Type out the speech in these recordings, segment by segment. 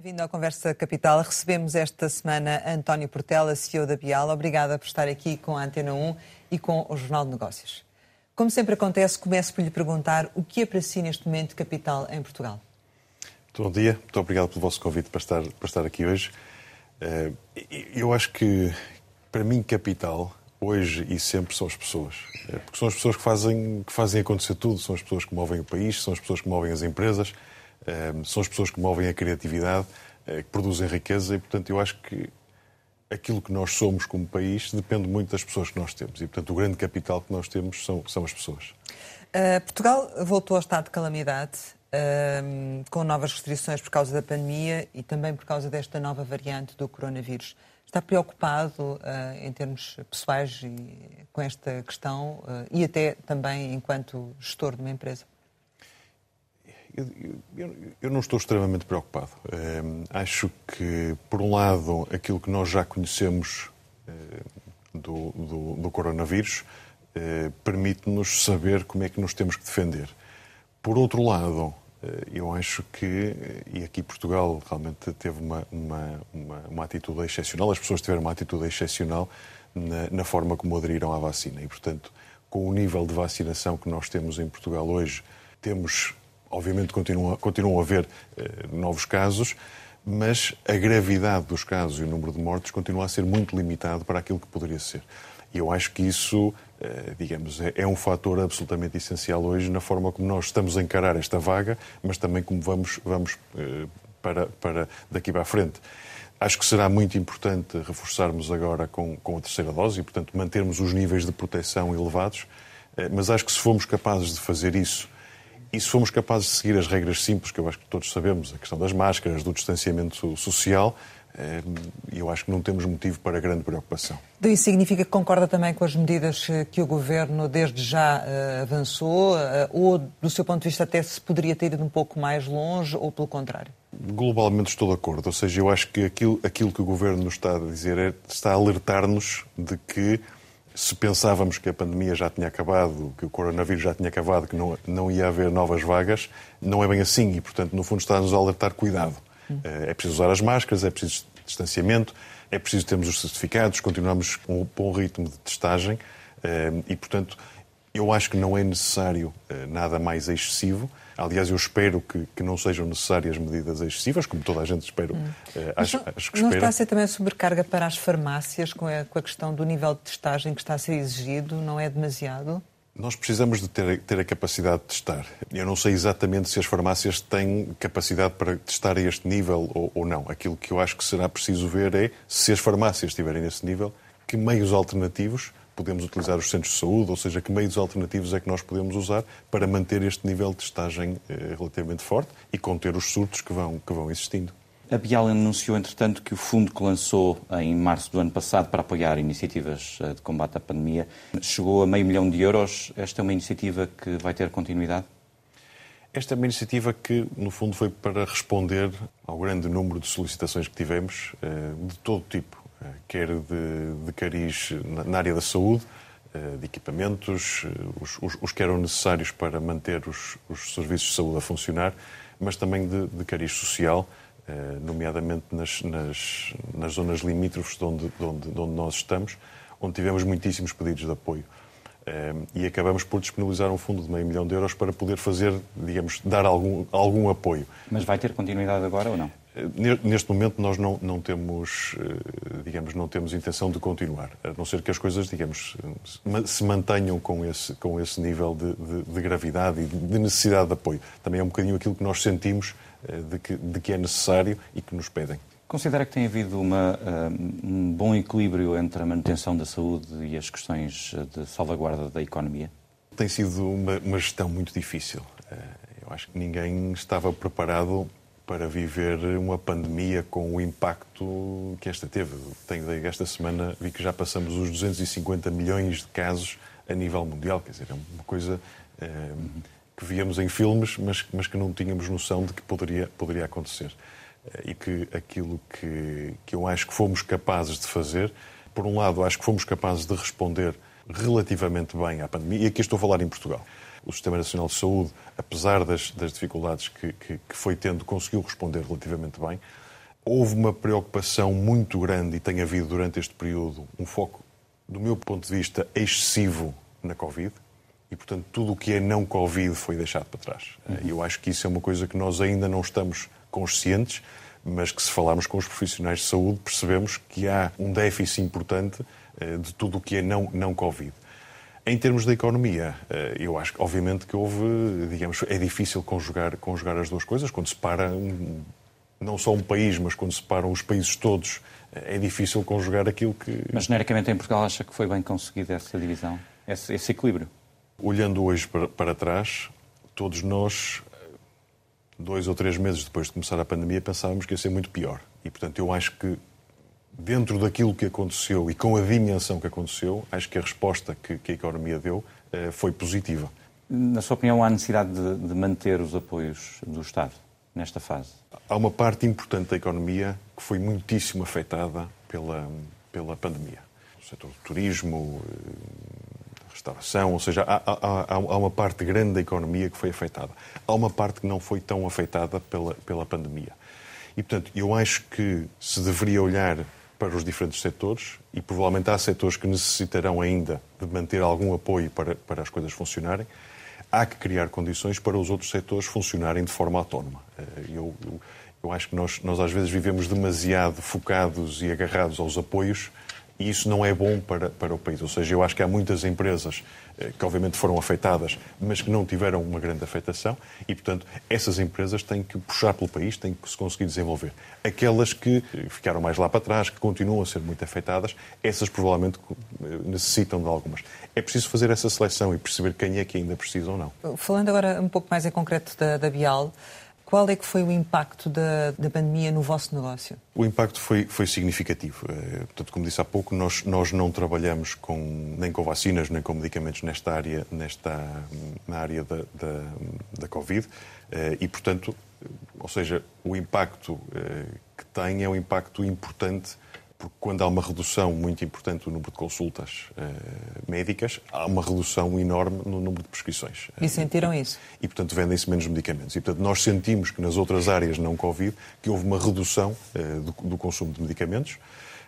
Bem-vindo à Conversa Capital. Recebemos esta semana António Portela, CEO da Bial. Obrigada por estar aqui com a Antena 1 e com o Jornal de Negócios. Como sempre acontece, começo por lhe perguntar o que é para si neste momento capital em Portugal? Bom dia, muito obrigado pelo vosso convite para estar, para estar aqui hoje. Eh, eu acho que, para mim, capital, hoje e sempre, são as pessoas. Eh, porque são as pessoas que fazem, que fazem acontecer tudo, são as pessoas que movem o país, são as pessoas que movem as empresas, são as pessoas que movem a criatividade, que produzem riqueza e, portanto, eu acho que aquilo que nós somos como país depende muito das pessoas que nós temos. E, portanto, o grande capital que nós temos são, são as pessoas. Uh, Portugal voltou ao estado de calamidade com novas restrições por causa da pandemia e também por causa desta nova variante do coronavírus. Está preocupado uh, em termos pessoais e, com esta questão uh, e até também enquanto gestor de uma empresa? Eu, eu, não estou extremamente preocupado. acho que, por um lado, aquilo que nós já conhecemos do, do, do coronavírus permite-nos saber como é que nos temos que defender. Por outro lado, eh, eu acho que, e aqui Portugal realmente teve uma, uma, uma, uma atitude excepcional, as pessoas tiveram uma atitude excepcional na, na, forma como aderiram à vacina. E, portanto, com o nível de vacinação que nós temos em Portugal hoje, temos, obviamente, continuam, continuam a haver eh, novos casos, mas a gravidade dos casos e o número de mortes continua a ser muito limitado para aquilo que poderia ser. E eu acho que isso, eh, digamos, é, é um fator absolutamente essencial hoje na forma como nós estamos a encarar esta vaga, mas também como vamos, vamos eh, para, para daqui para a frente. Acho que será muito importante reforçarmos agora com, com a terceira dose e, portanto, mantermos os níveis de proteção elevados, mas acho que se formos capazes de fazer isso e se formos capazes de seguir as regras simples, que eu acho que todos sabemos, a questão das máscaras, do distanciamento social, eh, eu acho que não temos motivo para grande preocupação. Isso significa que concorda também com as medidas que o Governo desde já uh, avançou, ou do seu ponto de vista até se poderia ter ido um pouco mais longe, ou pelo contrário? Globalmente estou de acordo, ou seja, eu acho que aquilo, aquilo que o Governo nos está a dizer é, está a alertar-nos de que se pensávamos que a pandemia já tinha acabado, que o coronavírus já tinha acabado, que não, não ia haver novas vagas, não é bem assim e, portanto, no fundo está-nos a alertar cuidado. É preciso usar as máscaras, é preciso distanciamento, é preciso termos os certificados, continuamos com um bom ritmo de testagem eh, e, portanto, eu acho que não é necessário eh, nada mais excessivo. Aliás, eu espero que, que, não sejam necessárias medidas excessivas, como toda a gente espera. Hum. Uh, acho, não, acho que não espera. está a ser também sobrecarga para as farmácias com a, com a questão do nível de testagem que está a ser exigido? Não é demasiado? Nós precisamos de ter, ter, a capacidade de testar. Eu não sei exatamente se as farmácias têm capacidade para testar a este nível ou, ou, não. Aquilo que eu acho que será preciso ver é, se as farmácias estiverem nesse nível, que meios alternativos podemos utilizar os centros de saúde, ou seja, que meios alternativos é que nós podemos usar para manter este nível de testagem eh, relativamente forte e conter os surtos que vão, que vão existindo. A Bial anunciou, entretanto, que o fundo que lançou em março do ano passado para apoiar iniciativas eh, de combate à pandemia chegou a meio milhão de euros. Esta é uma iniciativa que vai ter continuidade? Esta é uma iniciativa que, no fundo, foi para responder ao grande número de solicitações que tivemos, eh, de todo tipo, quer de, de cariz na área da saúde, de equipamentos, os, os, os, que eram necessários para manter os, os, serviços de saúde a funcionar, mas também de, de cariz social, eh, nomeadamente nas, nas, nas zonas limítrofes de onde, de, onde, de onde nós estamos, onde tivemos muitíssimos pedidos de apoio. Eh, e acabamos por disponibilizar um fundo de meio milhão de euros para poder fazer, digamos, dar algum, algum apoio. Mas vai ter continuidade agora ou não? Eh, neste momento nós não, não temos, digamos, não temos intenção de continuar, a não ser que as coisas, digamos, se mantenham com esse, com esse nível de, de, de gravidade e de necessidade de apoio. Também é um bocadinho aquilo que nós sentimos eh, de que, de que é necessário e que nos pedem. Considera que tem havido uma, eh, um bom equilíbrio entre a manutenção da saúde e as questões eh, de salvaguarda da economia? Tem sido uma, uma gestão muito difícil. Eu acho que ninguém estava preparado para viver uma pandemia com o impacto que esta teve. Tenho, esta semana vi que já passamos os 250 milhões de casos a nível mundial, quer dizer, é uma coisa que víamos em filmes, mas, mas que não tínhamos noção de que poderia, poderia acontecer. Eh, e que aquilo que, que eu acho que fomos capazes de fazer, por um lado, acho que fomos capazes de responder relativamente bem à pandemia, e aqui estou a falar em Portugal. O Sistema Nacional de Saúde, apesar das, das dificuldades que, que, que, foi tendo, conseguiu responder relativamente bem. houve uma preocupação muito grande e tem havido durante este período um foco, do meu ponto de vista, excessivo na Covid e, portanto, tudo o que é não Covid foi deixado para trás. Uhum. Eu acho que isso é uma coisa que nós ainda não estamos conscientes, mas que se falarmos com os profissionais de saúde percebemos que há um déficit importante eh, de tudo o que é não, não Covid. Em termos da economia, eh, eu acho que, obviamente, que houve, digamos, é difícil conjugar, conjugar as duas coisas. Quando se para não só um país, mas quando se param os países todos, eh, é difícil conjugar aquilo que. Mas, genericamente, em Portugal, acha que foi bem conseguida essa divisão, esse, esse equilíbrio? Olhando hoje para, para trás, todos nós dois ou três meses depois de começar a pandemia, pensávamos que ia ser muito pior. E, portanto, eu acho que, dentro daquilo que aconteceu e com a dimensão que aconteceu, acho que a resposta que, que a economia deu eh, foi positiva. Na sua opinião, há necessidade de, de manter os apoios do Estado nesta fase? Há uma parte importante da economia que foi muitíssimo afetada pela, pela pandemia. O setor do turismo, eh, restauração, ou seja, há, há, há, uma parte grande da economia que foi afetada. Há uma parte que não foi tão afetada pela, pela pandemia. E, portanto, eu acho que se deveria olhar para os diferentes setores e provavelmente há setores que necessitarão ainda de manter algum apoio para, para as coisas funcionarem. Há que criar condições para os outros setores funcionarem de forma autónoma. Eh, eu, eu, eu acho que nós, nós às vezes vivemos demasiado focados e agarrados aos apoios e isso não é bom para, para o país. Ou seja, eu acho que há muitas empresas que obviamente foram afetadas, mas que não tiveram uma grande afetação e, portanto, essas empresas têm que puxar pelo país, têm que se conseguir desenvolver. Aquelas que eh, ficaram mais lá para trás, que continuam a ser muito afetadas, essas provavelmente eh, necessitam de algumas. É preciso fazer essa seleção e perceber quem é que ainda precisa ou não. Falando agora um pouco mais em concreto da, da Bial, qual é que foi o impacto da, da pandemia no vosso negócio? O impacto foi, foi significativo. Eh, portanto, como disse há pouco, nós, nós não trabalhamos com, nem com vacinas, nem com medicamentos nesta área, nesta, na área da, da, da Covid. Eh, e, portanto, ou seja, o impacto eh, que tem é um impacto importante porque quando há uma redução muito importante do número de consultas uh, médicas, há uma redução enorme no número de prescrições. E sentiram isso? E, portanto, vendem-se menos medicamentos. E, portanto, nós sentimos que nas outras áreas não Covid, que houve uma redução uh, do, do, consumo de medicamentos.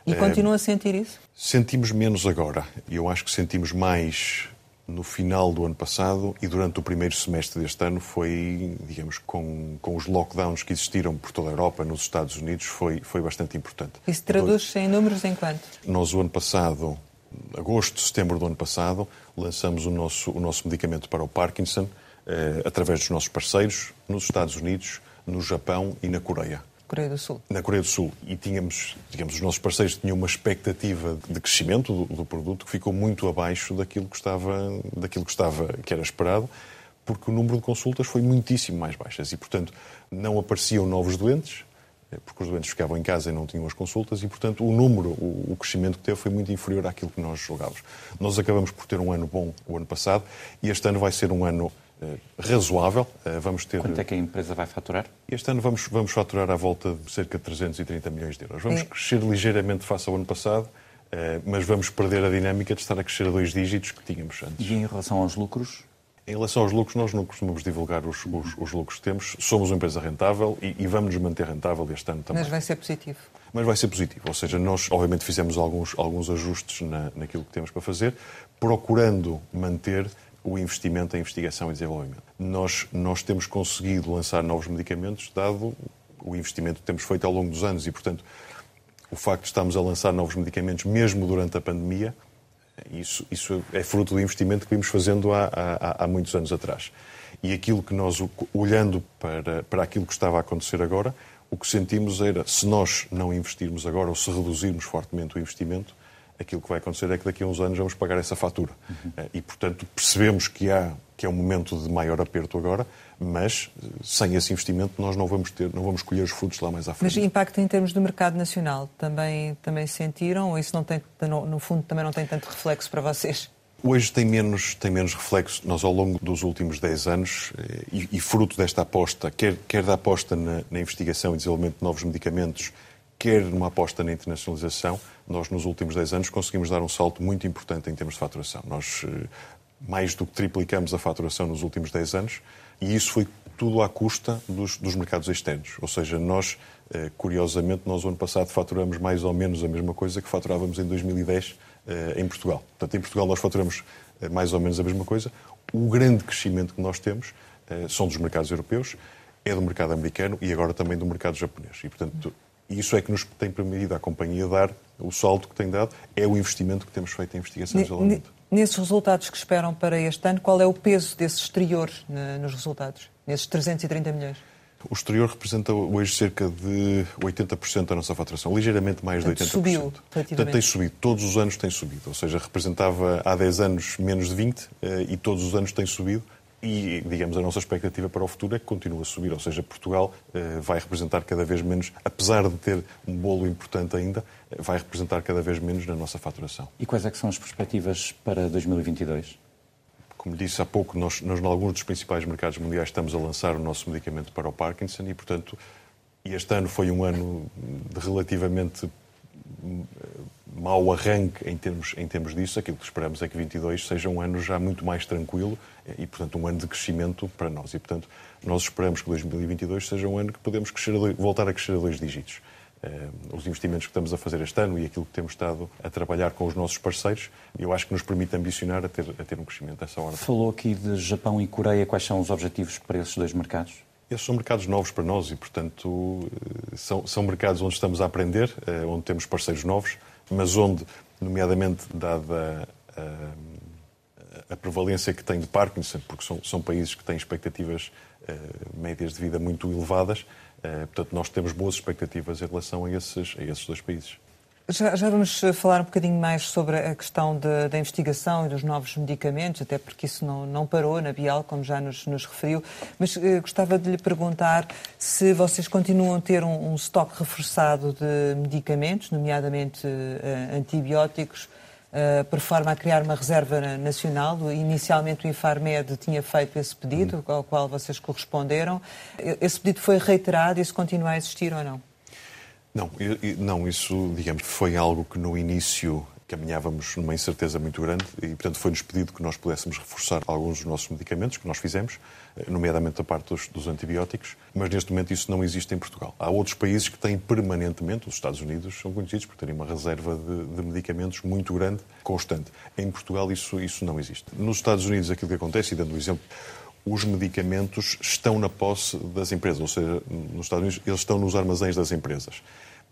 E continua a sentir isso? Sentimos menos agora. Eu acho que sentimos mais no final do ano passado e durante o primeiro semestre deste ano foi, digamos, com, com os lockdowns que existiram por toda a Europa, nos Estados Unidos, foi, foi bastante importante. Isso traduz-se em números em quanto? Nós, o ano passado, agosto, setembro do ano passado, lançamos o nosso, o nosso medicamento para o Parkinson eh, através dos nossos parceiros nos Estados Unidos, no Japão e na Coreia. Coreia do Sul. Na Coreia do Sul. E tínhamos, digamos, os nossos parceiros tinham uma expectativa de crescimento do, do, produto que ficou muito abaixo daquilo que estava, daquilo que estava, que era esperado, porque o número de consultas foi muitíssimo mais baixas e, portanto, não apareciam novos doentes, eh, porque os doentes ficavam em casa e não tinham as consultas e, portanto, o número, o, crescimento que teve foi muito inferior àquilo que nós julgávamos. Nós acabamos por ter um ano bom o ano passado e este ano vai ser um ano razoável. Eh, vamos ter... Quanto é que a empresa vai faturar? Este ano vamos, vamos faturar à volta de cerca de 330 milhões de euros. Vamos é. crescer ligeiramente face ao ano passado, eh, mas vamos perder a dinâmica de estar a crescer a dois dígitos que tínhamos antes. E em relação aos lucros? Em relação aos lucros, nós não costumamos divulgar os, os, os lucros que temos. Somos uma empresa rentável e, e, vamos nos manter rentável este ano também. Mas vai ser positivo. Mas vai ser positivo. Ou seja, nós, obviamente, fizemos alguns, alguns ajustes na, naquilo que temos para fazer, procurando manter o investimento em investigação e desenvolvimento. Nós, nós temos conseguido lançar novos medicamentos, dado o investimento que temos feito ao longo dos anos e, portanto, o facto de estarmos a lançar novos medicamentos mesmo durante a pandemia, isso, isso é fruto do investimento que vimos fazendo há, há, há muitos anos atrás. E aquilo que nós, olhando para, para aquilo que estava a acontecer agora, o que sentimos era, se nós não investirmos agora ou se reduzirmos fortemente o investimento, aquilo que vai acontecer é que daqui a uns anos vamos pagar essa fatura. Uhum. E, portanto, percebemos que, há, que é um momento de maior aperto agora, mas eh, sem esse investimento nós não vamos, ter, não vamos colher os frutos lá mais à frente. Mas impacto em termos do mercado nacional, também, também sentiram ou isso não tem, no, no fundo também não tem tanto reflexo para vocês? Hoje tem menos, tem menos reflexo. Nós, ao longo dos últimos 10 anos, e, e fruto desta aposta, quer, quer da aposta na, na investigação e desenvolvimento de novos medicamentos, quer numa aposta na internacionalização, nós nos últimos 10 anos conseguimos dar um salto muito importante em termos de faturação. Nós eh, mais do que triplicamos a faturação nos últimos 10 anos e isso foi tudo à custa dos, dos mercados externos. Ou seja, nós, eh, curiosamente, nós, ano passado, faturamos mais ou menos a mesma coisa que faturávamos em 2010 eh, em Portugal. Portanto, em Portugal nós faturamos mais ou menos a mesma coisa. O grande crescimento que nós temos são dos mercados europeus, é do mercado americano e agora também do mercado japonês. E, portanto, isso é que nos tem permitido à companhia dar o salto que tem dado, é o investimento que temos feito em investigação e desenvolvimento. Nesses resultados que esperam para este ano, qual é o peso desse exterior nos resultados, nesses 330 milhões? O exterior representa hoje cerca de 80% da nossa faturação, ligeiramente mais Portanto, de 80%. Subiu, Portanto, tem subido. Todos os anos tem subido. Ou seja, representava há 10 anos menos de 20 eh, e todos os anos tem subido. E, digamos, a nossa expectativa para o futuro é que continue a subir, ou seja, Portugal eh, vai representar cada vez menos, apesar de ter um bolo importante ainda, eh, vai representar cada vez menos na nossa faturação. E quais é que são as perspectivas para 2022? Como disse há pouco, nós, nós, em alguns dos principais mercados mundiais, estamos a lançar o nosso medicamento para o Parkinson e, portanto, este ano foi um ano de relativamente mau arranque em termos, em termos disso. Aquilo que esperamos é que 22 seja um ano já muito mais tranquilo e, portanto, um ano de crescimento para nós. E, portanto, nós esperamos que 2022 seja um ano que podemos crescer, voltar a crescer a dois dígitos. Uh, os investimentos que estamos a fazer este ano e aquilo que temos estado a trabalhar com os nossos parceiros, eu acho que nos permite ambicionar a ter, a ter um crescimento dessa hora. Falou aqui de Japão e Coreia. Quais são os objetivos para esses dois mercados? Esses são mercados novos para nós e, portanto, eh, são, são mercados onde estamos a aprender, uh, onde temos parceiros novos, mas onde, nomeadamente, dada a, a prevalência que tem de Parkinson, porque são, são países que têm expectativas uh, médias de vida muito elevadas, uh, portanto, nós temos boas expectativas em relação a esses, a esses dois países. Já, já, vamos eh, falar um bocadinho mais sobre a questão de, da investigação e dos novos medicamentos, até porque isso não, não parou na Bial, como já nos, nos referiu. Mas eh, gostava de lhe perguntar se vocês continuam a ter um, um estoque reforçado de medicamentos, nomeadamente eh, antibióticos, uh, por forma a criar uma reserva nacional. Inicialmente o Infarmed tinha feito esse pedido, uhum. ao qual vocês corresponderam. Esse pedido foi reiterado e isso continua a existir ou não? Não, não, isso, digamos, foi algo que no início caminhávamos numa incerteza muito grande e, portanto, foi-nos pedido que nós pudéssemos reforçar alguns dos nossos medicamentos, que nós fizemos, eh, nomeadamente a parte dos, dos, antibióticos, mas neste momento isso não existe em Portugal. Há outros países que têm permanentemente, os Estados Unidos são conhecidos por terem uma reserva de, de medicamentos muito grande, constante. Em Portugal isso, isso não existe. Nos Estados Unidos aquilo que acontece, e dando um exemplo, os medicamentos estão na posse das empresas, ou seja, nos Estados Unidos eles estão nos armazéns das empresas.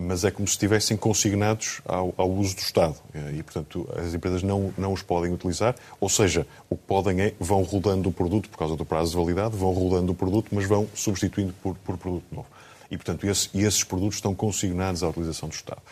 Mas é como se estivessem consignados ao, ao uso do Estado. E, portanto, as empresas não, não os podem utilizar. Ou seja, o que podem é, vão rodando o produto, por causa do prazo de validade, vão rodando o produto, mas vão substituindo por, por produto novo. E, portanto, esse, esses produtos estão consignados à utilização do Estado.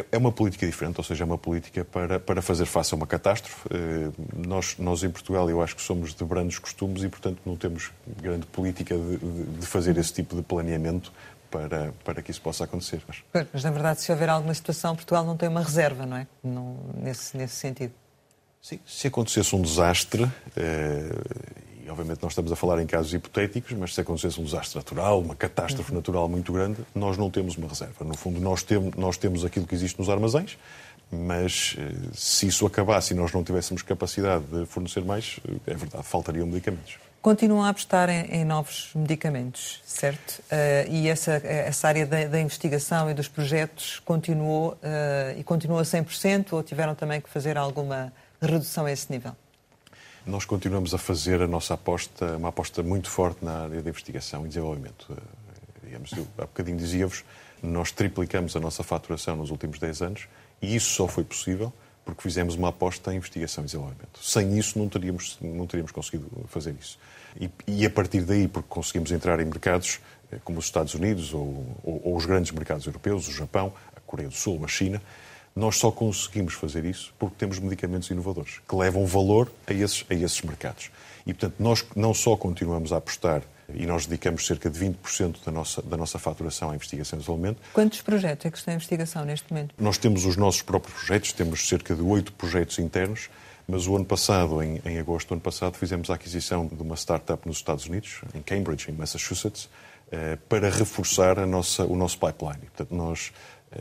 É, é uma política diferente, ou seja, é uma política para, para fazer face a uma catástrofe. Eh, nós, nós em Portugal, eu acho que somos de brandos costumes e, portanto, não temos grande política de, de fazer esse tipo de planeamento para, para que isso possa acontecer. Mas... mas, na verdade, se houver alguma situação, Portugal não tem uma reserva, não é? Não, nesse, nesse sentido. Sim, se acontecesse um desastre, eh, obviamente nós estamos a falar em casos hipotéticos, mas se acontecesse um desastre natural, uma catástrofe natural muito grande, nós não temos uma reserva. No fundo, nós temos, nós temos aquilo que existe nos armazéns, mas eh, se isso acabasse e nós não tivéssemos capacidade de fornecer mais, eh, é verdade, faltariam medicamentos. Continuam a apostar em, em novos medicamentos, certo? Uh, e essa, essa área da, da, investigação e dos projetos continuou uh, e continua a 100% ou tiveram também que fazer alguma redução a esse nível? Nós continuamos a fazer a nossa aposta, uma aposta muito forte na área de investigação e desenvolvimento. Eh, digamos, eu, há bocadinho dizia-vos, nós triplicamos a nossa faturação nos últimos 10 anos e isso só foi possível porque fizemos uma aposta em investigação e desenvolvimento. Sem isso não teríamos, não teríamos conseguido fazer isso. E, e a partir daí, porque conseguimos entrar em mercados eh, como os Estados Unidos ou, ou, ou os grandes mercados europeus, o Japão, a Coreia do Sul, a China, nós só conseguimos fazer isso porque temos medicamentos inovadores, que levam valor a esses, a esses mercados. E, portanto, nós não só continuamos a apostar e nós dedicamos cerca de 20% da nossa, da nossa faturação à investigação e desenvolvimento. Quantos projetos é que estão em investigação neste momento? Nós temos os nossos próprios projetos, temos cerca de oito projetos internos, mas o ano passado, em, em agosto do ano passado, fizemos a aquisição de uma startup nos Estados Unidos, em Cambridge, em Massachusetts, eh, para reforçar a nossa, o nosso pipeline. Portanto, nós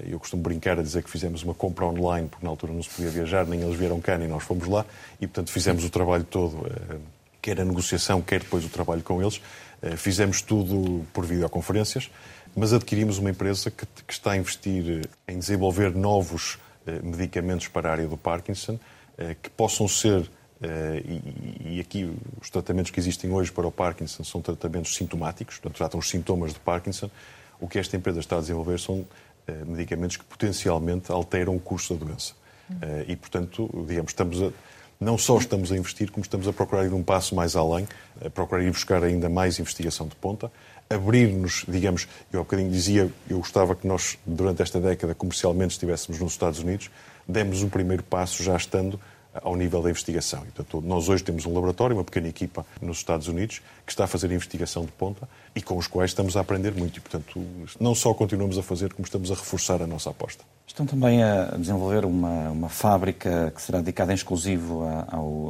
eu costumo brincar a dizer que fizemos uma compra online, porque na altura não se podia viajar, nem eles vieram cá, nem nós fomos lá, e portanto fizemos o trabalho todo, eh, quer a negociação, quer depois o trabalho com eles, Fizemos tudo por videoconferências, mas adquirimos uma empresa que, que está a investir em desenvolver novos medicamentos para a área do Parkinson que possam ser e, aqui os tratamentos que existem hoje para o Parkinson são tratamentos sintomáticos, portanto, tratam os sintomas do Parkinson. O que esta empresa está a desenvolver são medicamentos que potencialmente alteram o curso da doença. E, portanto, digamos, estamos a, não só estamos a investir, como estamos a procurar ir um passo mais além, a procurar ir buscar ainda mais investigação de ponta, abrir-nos, digamos, eu há bocadinho dizia, eu gostava que nós, durante esta década, comercialmente estivéssemos nos Estados Unidos, demos um primeiro passo já estando ao nível da investigação. E, portanto, nós hoje temos um laboratório, uma pequena equipa nos Estados Unidos, que está a fazer investigação de ponta e com os quais estamos a aprender muito. E, portanto, não só continuamos a fazer, como estamos a reforçar a nossa aposta. Estão também a desenvolver uma, uma fábrica que será dedicada em exclusivo à,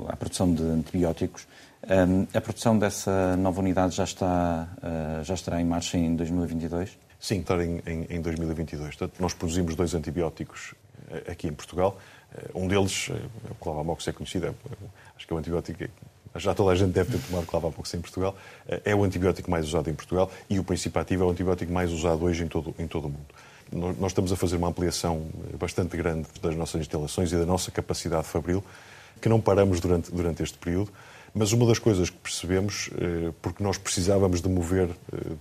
à produção de antibióticos. Um, a produção dessa nova unidade já, está, uh, já estará em marcha em 2022? Sim, estará em, em, em 2022. Portanto, nós produzimos dois antibióticos eh, aqui em Portugal. Eh, um deles, eh, o Clavamox é conhecido, é, acho que é o antibiótico já toda a gente deve ter tomado Clavamox em Portugal, é o antibiótico mais usado em Portugal e o princípio ativo é o antibiótico mais usado hoje em todo, em todo o mundo. Nós estamos a fazer uma ampliação bastante grande das nossas instalações e da nossa capacidade fabril, que não paramos durante, durante este período, mas uma das coisas que percebemos, porque nós precisávamos de mover,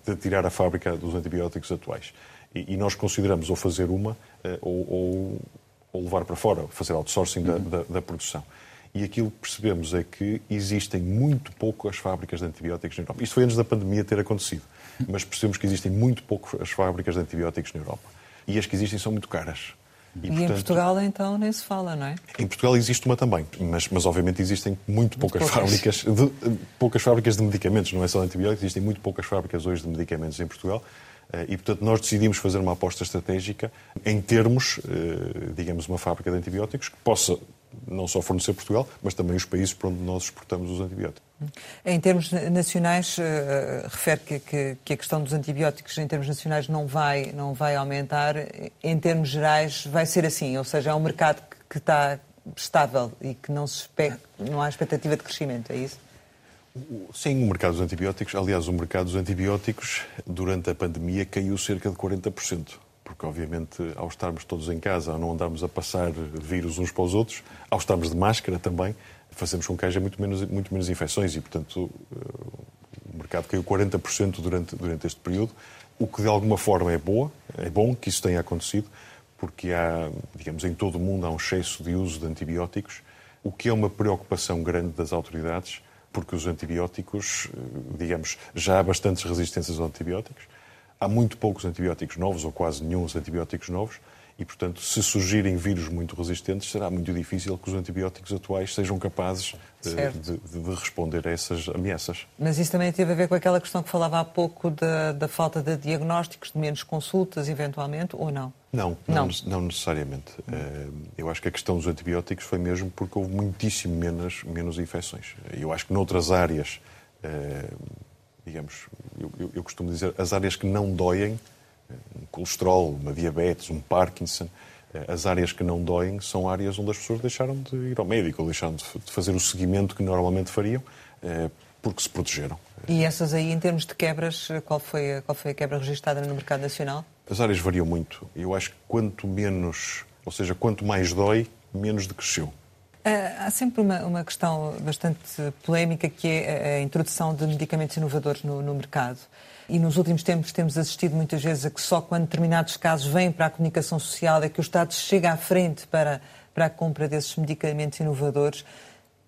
de tirar a fábrica dos antibióticos atuais, e nós consideramos ou fazer uma ou, ou ou levar para fora, fazer outsourcing da, da, da, produção. E aquilo que percebemos é que existem muito poucas fábricas de antibióticos na Europa. Isto foi antes da pandemia ter acontecido, mas percebemos que existem muito poucas fábricas de antibióticos na Europa. E as que existem são muito caras. E, e portanto, em Portugal, então, nem se fala, não é? Em Portugal existe uma também, mas, mas obviamente existem muito, muito poucas, poucas, fábricas de, poucas fábricas de medicamentos, não é só de antibióticos, existem muito poucas fábricas hoje de medicamentos em Portugal. Eh, e, portanto, nós decidimos fazer uma aposta estratégica em termos, eh, digamos, uma fábrica de antibióticos que possa não só fornecer Portugal, mas também os países para onde nós exportamos os antibióticos. Em termos nacionais, uh, refere que, que, que, a questão dos antibióticos em termos nacionais não vai, não vai aumentar. Em termos gerais, vai ser assim, ou seja, é um mercado que, que está estável e que não, se não há expectativa de crescimento, é isso? Sim, o mercado dos antibióticos, aliás, o mercado dos antibióticos durante a pandemia caiu cerca de 40%, porque obviamente ao estarmos todos em casa, ao não andarmos a passar vírus uns para os outros, ao estarmos de máscara também, fazemos com que haja muito menos, muito menos infecções e, portanto, o mercado caiu 40% durante, durante este período, o que de alguma forma é boa, é bom que isso tenha acontecido, porque há, digamos, em todo o mundo há um excesso de uso de antibióticos, o que é uma preocupação grande das autoridades, porque os antibióticos, eh, digamos, já há bastantes resistências aos antibióticos, há muito poucos antibióticos novos, ou quase nenhum antibióticos novos, e, portanto, se surgirem vírus muito resistentes, será muito difícil que os antibióticos atuais sejam capazes de, de, de, responder a essas ameaças. Mas isso também teve a ver com aquela questão que falava há pouco da, da falta de diagnósticos, de menos consultas, eventualmente, ou não? Não, não, não, não necessariamente. Eh, eu acho que a questão dos antibióticos foi mesmo porque houve muitíssimo menos, menos infecções. Eu acho que noutras áreas, eh, digamos, eu, eu costumo dizer, as áreas que não doem, um colesterol, uma diabetes, um Parkinson, eh, as áreas que não doem são áreas onde as pessoas deixaram de ir ao médico, deixaram de fazer o seguimento que normalmente fariam, eh, porque se protegeram. E essas aí, em termos de quebras, qual foi, qual foi a quebra registrada no mercado nacional? As áreas variam muito. Eu acho que quanto menos, ou seja, quanto mais dói, menos decresceu. Há sempre uma, uma questão bastante polémica que é a introdução de medicamentos inovadores no, no mercado. E nos últimos tempos temos assistido muitas vezes a que só quando determinados casos vêm para a comunicação social é que o Estado chega à frente para, para a compra desses medicamentos inovadores.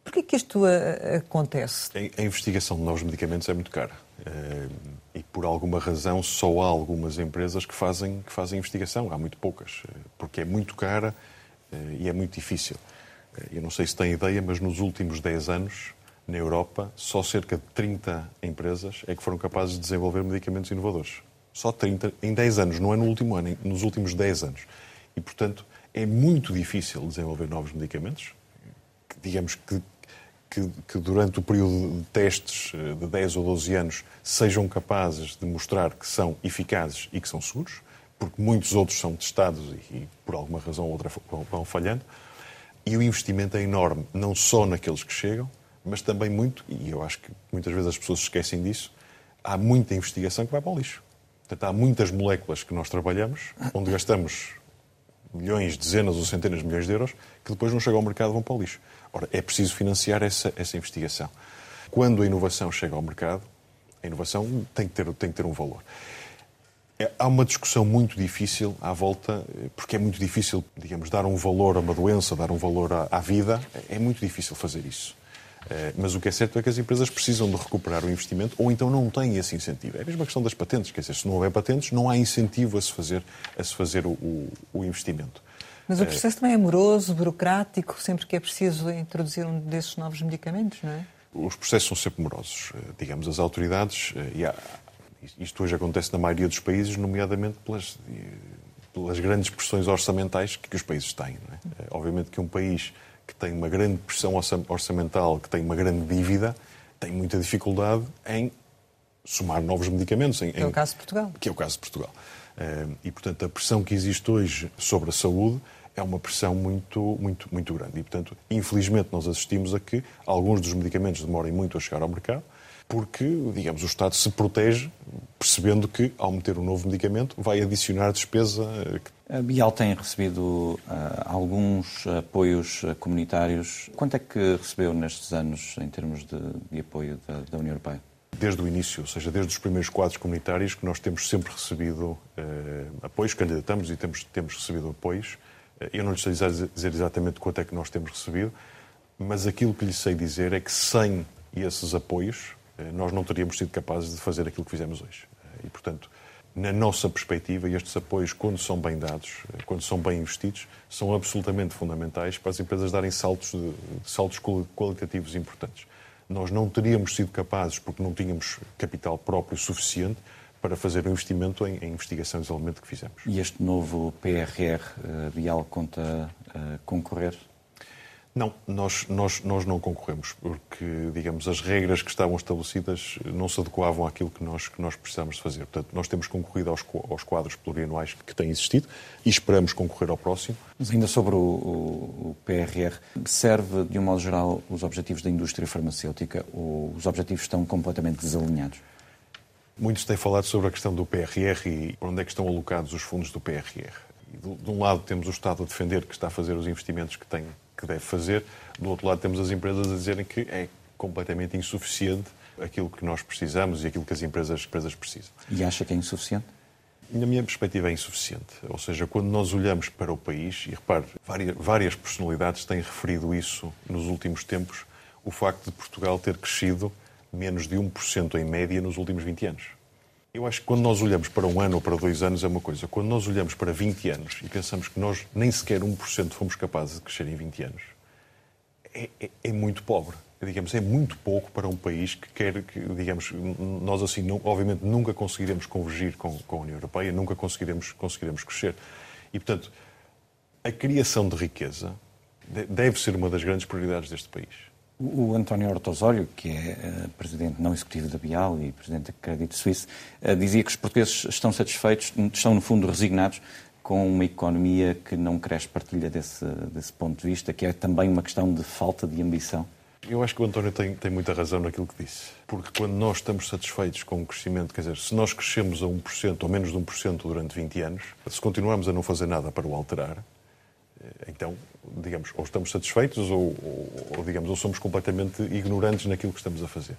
Por que, que isto a, acontece? A, investigação de novos medicamentos é muito cara. Uh, e por alguma razão só há algumas empresas que fazem, que fazem investigação. Há muito poucas. Uh, porque é muito cara e é muito difícil. eu não sei se tem ideia, mas nos últimos 10 anos na Europa, só cerca de 30 empresas é que foram capazes de desenvolver medicamentos inovadores. Só 30 em 10 anos, não é no último ano, nos últimos 10 anos. E, portanto, é muito difícil desenvolver novos medicamentos, digamos que, que, que, durante o período de testes eh, de 10 ou 12 anos sejam capazes de mostrar que são eficazes e que são seguros, porque muitos outros são testados e, e por alguma razão ou outra, vão falhando. E o investimento é enorme, não só naqueles que chegam, mas também muito, e eu acho que muitas vezes as pessoas esquecem disso, há muita investigação que vai para o lixo. Portanto, há muitas moléculas que nós trabalhamos, onde gastamos milhões, dezenas ou centenas de milhões de euros, que depois não chegam ao mercado e vão para o lixo. Ora, é preciso financiar essa, essa investigação. Quando a inovação chega ao mercado, a inovação tem que ter, tem que ter um valor. É, há uma discussão muito difícil à volta, porque é muito difícil, digamos, dar um valor a uma doença, dar um valor à, à vida. É muito difícil fazer isso. É, mas o que é certo é que as empresas precisam de recuperar o investimento ou então não têm esse incentivo. É a mesma questão das patentes. Quer dizer, se não houver patentes, não há incentivo a se fazer, a se fazer o, o, o investimento. Mas o processo também é moroso, burocrático, sempre que é preciso introduzir um desses novos medicamentos, não é? Os processos são sempre morosos. Eh, digamos, as autoridades, eh, e há, isto hoje acontece na maioria dos países, nomeadamente pelas, pelas grandes pressões orçamentais que, que os países têm. É? Obviamente que um país que tem uma grande pressão orçamental, que tem uma grande dívida, tem muita dificuldade em somar novos medicamentos. Em, que é o caso de Portugal. Que é o caso de Portugal. E, portanto, a pressão que existe hoje sobre a saúde é uma pressão muito, muito, muito grande. E, portanto, infelizmente, nós assistimos a que alguns dos medicamentos demorem muito a chegar ao mercado, porque, digamos, o Estado se protege, percebendo que, ao meter um novo medicamento, vai adicionar despesa. A Bial tem recebido uh, alguns apoios comunitários. Quanto é que recebeu nestes anos, em termos de, de apoio da, da, União Europeia? Desde o início, ou seja, desde os primeiros quadros comunitários, que nós temos sempre recebido uh, apoios, candidatamos e temos, temos recebido apoios. Eu não lhe sei dizer exatamente quanto é que nós temos recebido, mas aquilo que lhe sei dizer é que sem esses apoios eh, nós não teríamos sido capazes de fazer aquilo que fizemos hoje. Eh, e, portanto, na nossa perspectiva, estes apoios, quando são bem dados, eh, quando são bem investidos, são absolutamente fundamentais para as empresas darem saltos, de, saltos qualitativos importantes. Nós não teríamos sido capazes, porque não tínhamos capital próprio suficiente, para fazer um investimento em, em investigação e desenvolvimento que fizemos. E este novo PRR, Bial, conta uh, concorrer? Não, nós, nós, nós não concorremos, porque, digamos, as regras que estavam estabelecidas não se adequavam àquilo que nós, que nós precisamos de fazer. Portanto, nós temos concorrido aos, aos quadros plurianuais que têm existido e esperamos concorrer ao próximo. Mas ainda sobre o, o, o PRR, serve, de um modo geral, os objetivos da indústria farmacêutica ou os objetivos estão completamente desalinhados? Muitos têm falado sobre a questão do PRR e onde é que estão alocados os fundos do PRR. De um lado temos o Estado a defender que está a fazer os investimentos que, tem, que deve fazer, do outro lado temos as empresas a dizerem que é completamente insuficiente aquilo que nós precisamos e aquilo que as empresas, empresas precisam. E acha que é insuficiente? Na minha perspectiva é insuficiente. Ou seja, quando nós olhamos para o país, e repare, várias, várias personalidades têm referido isso nos últimos tempos, o facto de Portugal ter crescido menos de 1% em média nos últimos 20 anos. Eu acho que quando nós olhamos para um ano ou para dois anos é uma coisa. Quando nós olhamos para 20 anos e pensamos que nós nem sequer 1% fomos capazes de crescer em 20 anos, é, é, é, muito pobre. Digamos, é muito pouco para um país que quer, que, digamos, nós assim, não, obviamente nunca conseguiremos convergir com, com a União Europeia, nunca conseguiremos, conseguiremos crescer. E, portanto, a criação de riqueza deve ser uma das grandes prioridades deste país. O António Horta Osório, que é uh, presidente não executivo da Bial e presidente da Crédito Suíço, uh, dizia que os portugueses estão satisfeitos, estão no fundo resignados com uma economia que não cresce partilha desse, desse ponto de vista, que é também uma questão de falta de ambição. Eu acho que o António tem, tem muita razão naquilo que disse. Porque quando nós estamos satisfeitos com o crescimento, quer dizer, se nós crescemos a 1% ou menos de 1% durante 20 anos, se continuamos a não fazer nada para o alterar, então, digamos, ou estamos satisfeitos ou, ou, ou, digamos, ou somos completamente ignorantes naquilo que estamos a fazer.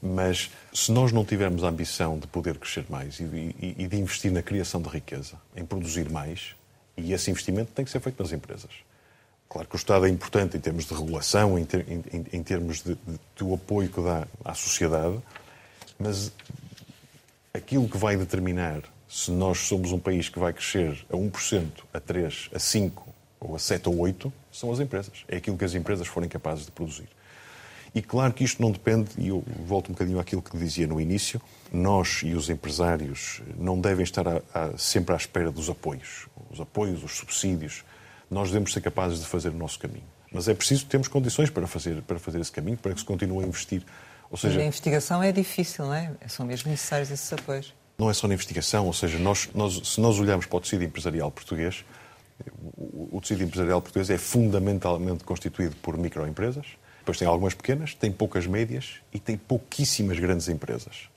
Mas se nós não tivermos a ambição de poder crescer mais e, e, e de investir na criação de riqueza, em produzir mais, e esse investimento tem que ser feito nas empresas. Claro que o Estado é importante em termos de regulação, em, ter, em, em termos de, de, do apoio que dá à sociedade, mas aquilo que vai determinar se nós somos um país que vai crescer a 1%, a 3%, a 5%, ou a 7 ou 8, são as empresas. É aquilo que as empresas forem capazes de produzir. E claro que isto não depende, e eu volto um bocadinho àquilo que dizia no início, nós e os empresários não devem estar a, a, sempre à espera dos apoios. Os apoios, os subsídios. Nós devemos ser capazes de fazer o nosso caminho. Mas é preciso termos condições para fazer, para fazer esse caminho, para que se continue a investir. Ou seja, Mas a investigação é difícil, não é? São mesmo necessários esses apoios. Não é só na investigação, ou seja, nós, nós, se nós olharmos para o tecido empresarial português, o tecido empresarial português é fundamentalmente constituído por microempresas, depois tem algumas pequenas, tem poucas médias e tem pouquíssimas grandes empresas.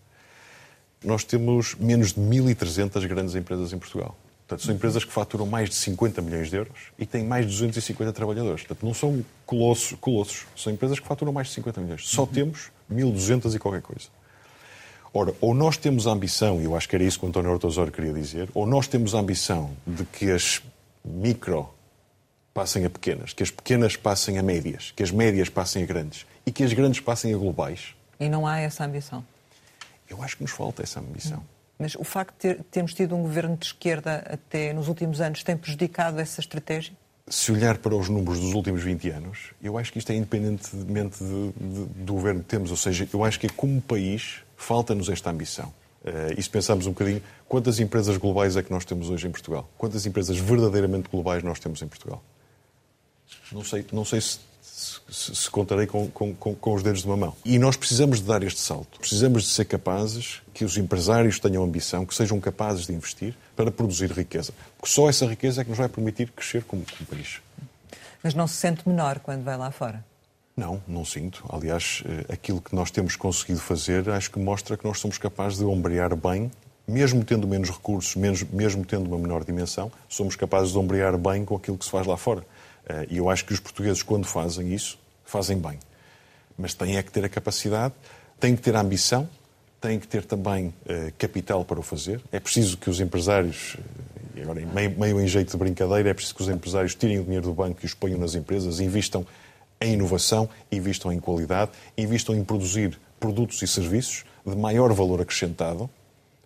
nós temos menos de 1.300 grandes empresas em Portugal. Portanto, são empresas que faturam mais de 50 milhões de euros e têm mais de 250 trabalhadores. Portanto, não são colossos, colossos são empresas que faturam mais de 50 milhões. Só temos 1.200 e qualquer coisa. Ora, ou nós temos a ambição, e eu acho que era isso que o António Hortosor queria dizer, ou nós temos a ambição de que as micro passem a pequenas, que as pequenas passem a médias, que as médias passem a grandes e que as grandes passem a globais. E não há essa ambição? Eu acho que nos falta essa ambição. Mas o facto de ter, termos tido um governo de esquerda até nos últimos anos tem prejudicado essa estratégia? Se olhar para os números dos últimos 20 anos, eu acho que isto é independentemente de, de, do governo que temos. Ou seja, eu acho que como país falta-nos esta ambição. Uh, e se pensarmos um bocadinho, quantas empresas globais é que nós temos hoje em Portugal? Quantas empresas verdadeiramente globais nós temos em Portugal? Não sei, não sei se, se, se contarei com, com, com, os dedos de uma mão. E nós precisamos de dar este salto. Precisamos de ser capazes, que os empresários tenham ambição, que sejam capazes de investir para produzir riqueza. Porque só essa riqueza é que nos vai permitir crescer como, como país. Mas não se sente menor quando vai lá fora? Não, não sinto. Aliás, eh, aquilo que nós temos conseguido fazer acho que mostra que nós somos capazes de ombrear bem, mesmo tendo menos recursos, mesmo tendo uma menor dimensão, somos capazes de ombrear bem com aquilo que se faz lá fora. Eh, e eu acho que os portugueses, quando fazem isso, fazem bem. Mas têm é que ter a capacidade, têm que ter a ambição, têm que ter também uh, capital para o fazer. É preciso que os empresários, e agora meio, meio em jeito de brincadeira, é preciso que os empresários tirem o dinheiro do banco e os ponham nas empresas, investam em inovação, invistam em qualidade, invistam em produzir produtos e serviços de maior valor acrescentado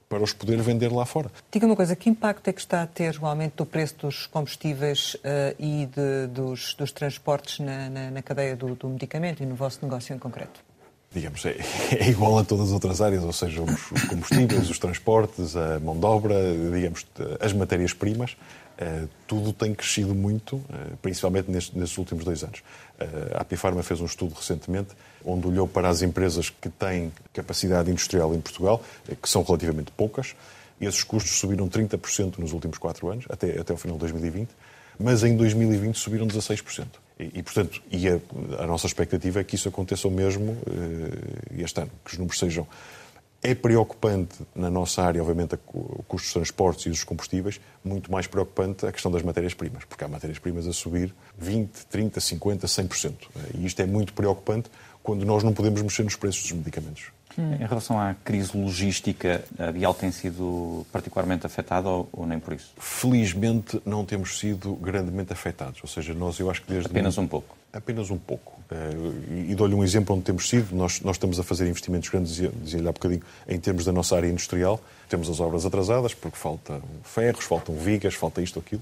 para os poder vender lá fora. Diga uma coisa, que impacto é que está a ter o aumento do preço dos combustíveis uh, e de, dos, dos, transportes na, na, na cadeia do, do, medicamento e no vosso negócio em concreto? Digamos, é, é, igual a todas as outras áreas, ou seja, os, os combustíveis, os transportes, a mão de obra, digamos, as matérias-primas. Uh, tudo tem crescido muito, uh, principalmente nestes, nestes, últimos dois anos. Uh, a Apifarma fez um estudo recentemente onde olhou para as empresas que têm capacidade industrial em Portugal, que são relativamente poucas, e esses custos subiram 30% nos últimos quatro anos, até, até o final de 2020, mas em 2020 subiram 16%. E, portanto, e a, a, nossa expectativa é que isso aconteça o mesmo este ano, que os números sejam é preocupante na nossa área, obviamente, o custo dos transportes e dos combustíveis, muito mais preocupante a questão das matérias-primas, porque há matérias-primas a subir 20, 30, 50, 100%. E isto é muito preocupante quando nós não podemos mexer nos preços dos medicamentos. Hum. Em relação à crise logística, a Bial tem sido particularmente afetada ou, ou, nem por isso? Felizmente não temos sido grandemente afetados. Ou seja, nós eu acho que desde... Apenas um pouco? Apenas um pouco. Uh, e dou-lhe um exemplo onde temos sido. Nós, nós estamos a fazer investimentos grandes, dizia-lhe há bocadinho, em termos da nossa área industrial. Temos as obras atrasadas, porque faltam ferros, faltam vigas, falta isto ou aquilo.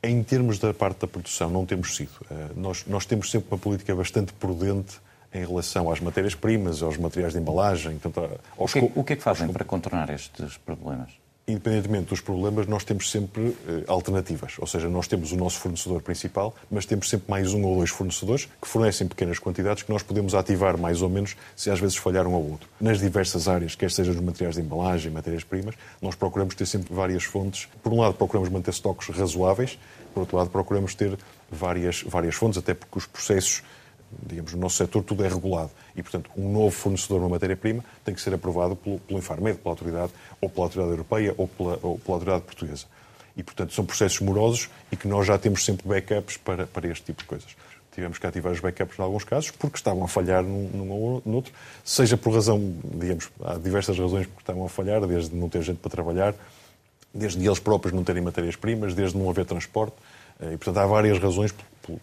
Em termos da parte da produção, não temos sido. Uh, nós, nós temos sempre uma política bastante prudente em relação às matérias-primas, aos materiais de embalagem. Portanto, aos... o, que, o que é que fazem para contornar estes problemas? independentemente dos problemas, nós temos sempre eh, alternativas. Ou seja, nós temos o nosso fornecedor principal, mas temos sempre mais um ou dois fornecedores que fornecem pequenas quantidades que nós podemos ativar mais ou menos se às vezes falhar um ou outro. Nas diversas áreas, quer sejam os materiais de embalagem, matérias-primas, nós procuramos ter sempre várias fontes. Por um lado, procuramos manter estoques razoáveis, por outro lado, procuramos ter várias, várias fontes, até porque os processos digamos, no nosso setor tudo é regulado. E, portanto, um novo fornecedor de matéria-prima tem que ser aprovado pelo, pelo Infarmed, pela autoridade, ou pela autoridade europeia, ou pela, ou pela autoridade portuguesa. E, portanto, são processos morosos e que nós já temos sempre backups para, para este tipo de coisas. Tivemos que ativar os backups em alguns casos porque estavam a falhar num, num ou no outro, seja por razão, digamos, há diversas razões porque estavam a falhar, desde não ter gente para trabalhar, desde eles próprios não terem matérias-primas, desde não haver transporte. Eh, e, portanto, há várias razões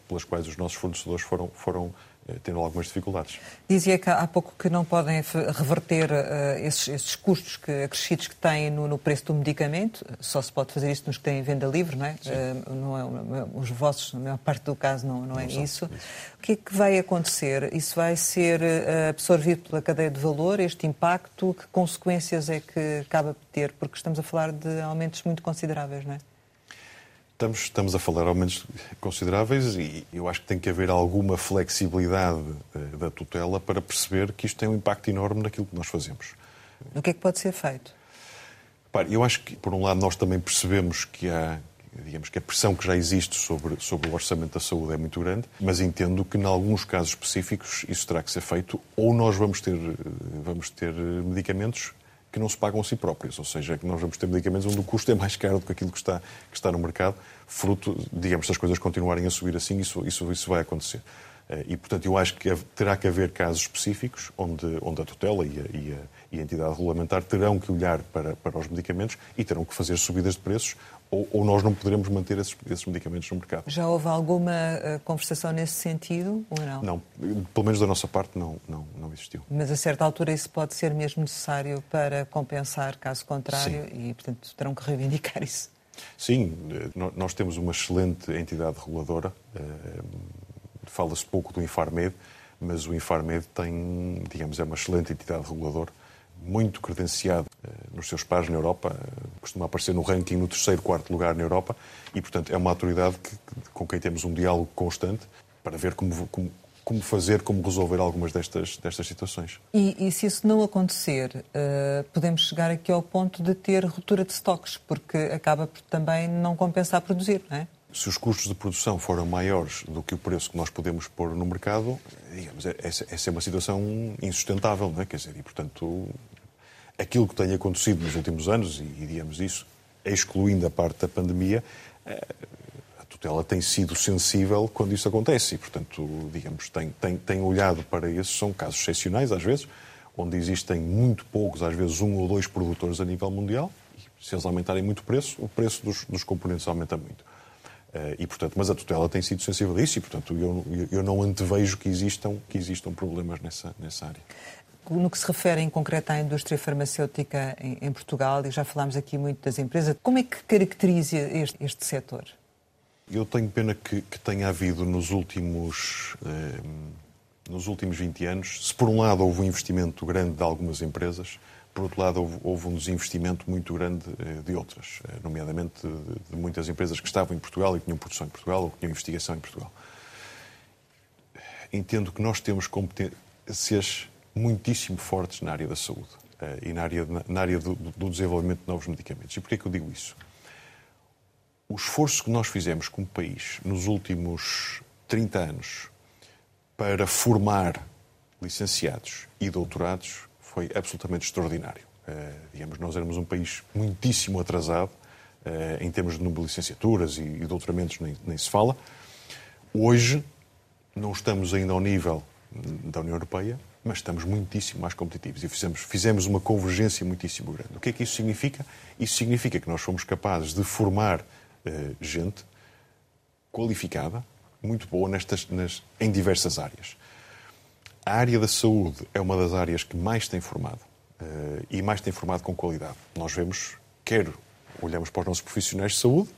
pelas quais os nossos fornecedores foram, foram eh, tendo algumas dificuldades. Dizia que há pouco que não podem reverter uh, esses, esses, custos que, acrescidos que têm no, no, preço do medicamento, só se pode fazer isso nos que têm venda livre, não é? Uh, não é os vossos, na maior parte do caso, não, não é não isso. isso. O que é que vai acontecer? Isso vai ser absorvido pela cadeia de valor, este impacto? Que consequências é que acaba de ter? Porque estamos a falar de aumentos muito consideráveis, não é? Estamos, estamos a falar de aumentos consideráveis e eu acho que tem que haver alguma flexibilidade uh, da tutela para perceber que isto tem um impacto enorme naquilo que nós fazemos. O que é que pode ser feito? eu acho que, por um lado, nós também percebemos que há, digamos que a pressão que já existe sobre, sobre o orçamento da saúde é muito grande, mas entendo que, em alguns casos específicos, isso terá que ser feito ou nós vamos ter, vamos ter medicamentos que não se pagam a si próprios, ou seja, que nós vamos ter medicamentos onde o custo é mais caro do que aquilo que está, que está no mercado, fruto, digamos, se as coisas continuarem a subir assim, isso, isso, isso vai acontecer. Eh, e, portanto, eu acho que terá que haver casos específicos onde, onde a tutela e a, e, a, e a entidade regulamentar terão que olhar para, para os medicamentos e terão que fazer subidas de preços ou, ou nós não poderemos manter esses, esses, medicamentos no mercado. Já houve alguma uh, conversação nesse sentido ou não? Não, pelo menos da nossa parte não, não, não existiu. Mas a certa altura isso pode ser mesmo necessário para compensar, caso contrário, Sim. e portanto terão que reivindicar isso. Sim, eh, nós temos uma excelente entidade reguladora. Fala-se pouco do Infarmed, mas o Infarmed tem, digamos, é uma excelente entidade reguladora, muito credenciada eh, nos seus pares na Europa, eh, costuma aparecer no ranking no terceiro, quarto lugar na Europa, e, portanto, é uma autoridade que, com quem temos um diálogo constante para ver como, como, como fazer, como resolver algumas destas, destas situações. E, e se isso não acontecer, uh, podemos chegar aqui ao ponto de ter ruptura de estoques, porque acaba por também não compensar produzir, não é? Se os custos de produção forem maiores do que o preço que nós podemos pôr no mercado, digamos, é, essa, essa é uma situação insustentável, não é? Quer dizer, e portanto, aquilo que tem acontecido nos últimos anos, e, digamos isso, excluindo a parte da pandemia, eh, a tutela tem sido sensível quando isso acontece e, portanto, digamos, tem, tem, tem olhado para isso. São casos excepcionais, às vezes, onde existem muito poucos, às vezes um ou dois produtores a nível mundial, e se eles aumentarem muito o preço, o preço dos, dos componentes aumenta muito. Eh, e, portanto, mas a tutela tem sido sensível a isso e, portanto, eu, eu não antevejo que existam, que existam problemas nessa, nessa área. No que se refere em concreto à indústria farmacêutica em, em Portugal, e já falámos aqui muito das empresas, como é que caracteriza este, este setor? Eu tenho pena que, que tenha havido nos últimos, eh, nos últimos 20 anos, se por um lado houve um investimento grande de algumas empresas, por outro lado, houve, houve um desinvestimento muito grande eh, de outras, eh, nomeadamente de, de, muitas empresas que estavam em Portugal e tinham produção em Portugal ou que tinham investigação em Portugal. Entendo que nós temos competências muitíssimo fortes na área da saúde eh, e na área, na área do, do desenvolvimento de novos medicamentos. E porquê que eu digo isso? O esforço que nós fizemos como país nos últimos 30 anos para formar licenciados e doutorados foi absolutamente extraordinário. Uh, digamos, nós éramos um país muitíssimo atrasado uh, em termos de número de licenciaturas e, e doutoramentos, nem, nem, se fala. Hoje, não estamos ainda ao nível da União Europeia, mas estamos muitíssimo mais competitivos e fizemos, fizemos uma convergência muitíssimo grande. O que é que isso significa? Isso significa que nós fomos capazes de formar uh, gente qualificada, muito boa nestas, nas, em diversas áreas. A área da saúde é uma das áreas que mais tem formado uh, e mais tem formado com qualidade. Nós vemos, quer olhamos para os nossos profissionais de saúde,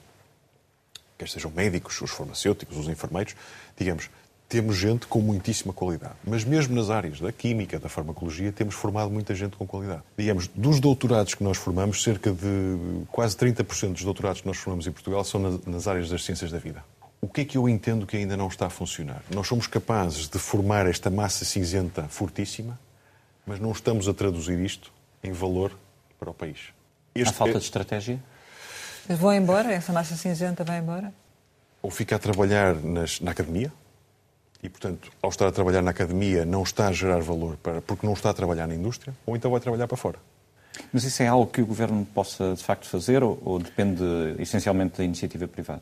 quer sejam médicos, os farmacêuticos, os enfermeiros, digamos, temos gente com muitíssima qualidade. Mas mesmo nas áreas da química, da farmacologia, temos formado muita gente com qualidade. Digamos, dos doutorados que nós formamos, cerca de quase 30% dos doutorados que nós formamos em Portugal são nas áreas das ciências da vida. O que é que eu entendo que ainda não está a funcionar? Nós somos capazes de formar esta massa cinzenta fortíssima, mas não estamos a traduzir isto em valor para o país. Este Há falta é... de estratégia? Vão embora? Essa massa cinzenta vai embora? Ou fica a trabalhar nas, na academia, e, portanto, ao estar a trabalhar na academia, não está a gerar valor para, porque não está a trabalhar na indústria, ou então vai trabalhar para fora. Mas isso é algo que o Governo possa, de facto, fazer ou, ou depende essencialmente da iniciativa privada?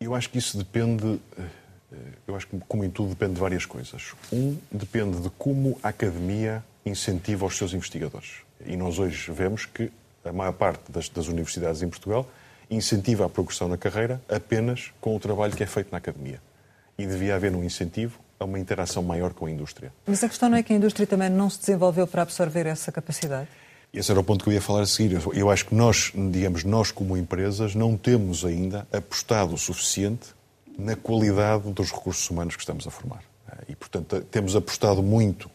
Eu acho que isso depende, eh, eu acho que, como em tudo, depende de várias coisas. Um, depende de como a academia incentiva os seus investigadores. E nós hoje vemos que a maior parte das, das universidades em Portugal incentiva a progressão na carreira apenas com o trabalho que é feito na academia. E devia haver um incentivo a uma interação maior com a indústria. Mas a questão não é que a indústria também não se desenvolveu para absorver essa capacidade? Esse era o ponto que eu ia falar a seguir. Eu acho que nós, digamos, nós como empresas, não temos ainda apostado o suficiente na qualidade dos recursos humanos que estamos a formar. E, portanto, temos apostado muito